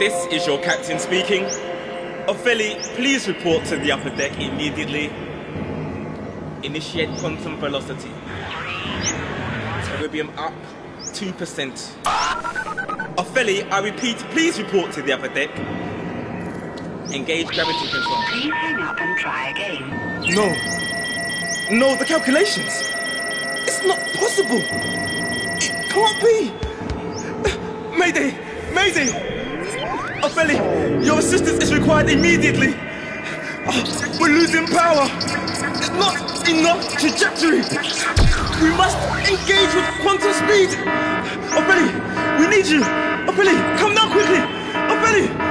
This is your captain speaking. Ophelli, please report to the upper deck immediately. Initiate quantum velocity. Equilibrium up 2%. Ophelli, I repeat, please report to the upper deck. Engage gravity control. Please hang up and try again. No. No, the calculations. It's not possible. It can't be. Mayday! Mayday! Ophelli, your assistance is required immediately. Oh, we're losing power. It's not enough trajectory. We must engage with quantum speed. Ophelli, we need you. Ophelli, come now quickly. Ophelli!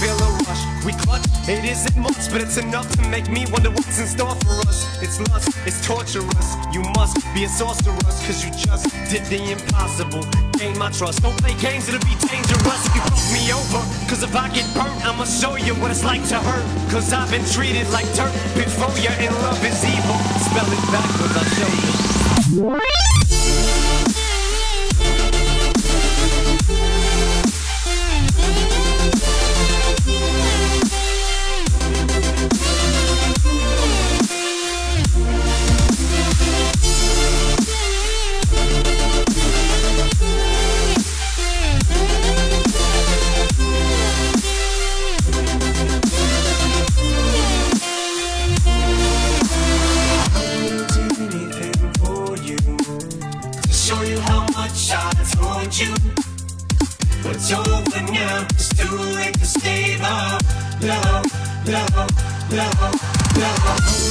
Feel a rush. We clutch, it isn't much, but it's enough to make me wonder what's in store for us. It's lust, it's torturous. You must be a sorceress, cause you just did the impossible. Gain my trust. Don't play games, it'll be dangerous if you fuck me over. Cause if I get burnt, I'ma show you what it's like to hurt. Cause I've been treated like dirt before you, and love is evil. Spell it backwards, I'll show you. Show you how much I told you. But it's over now. It's too late to save our love, love, love, love.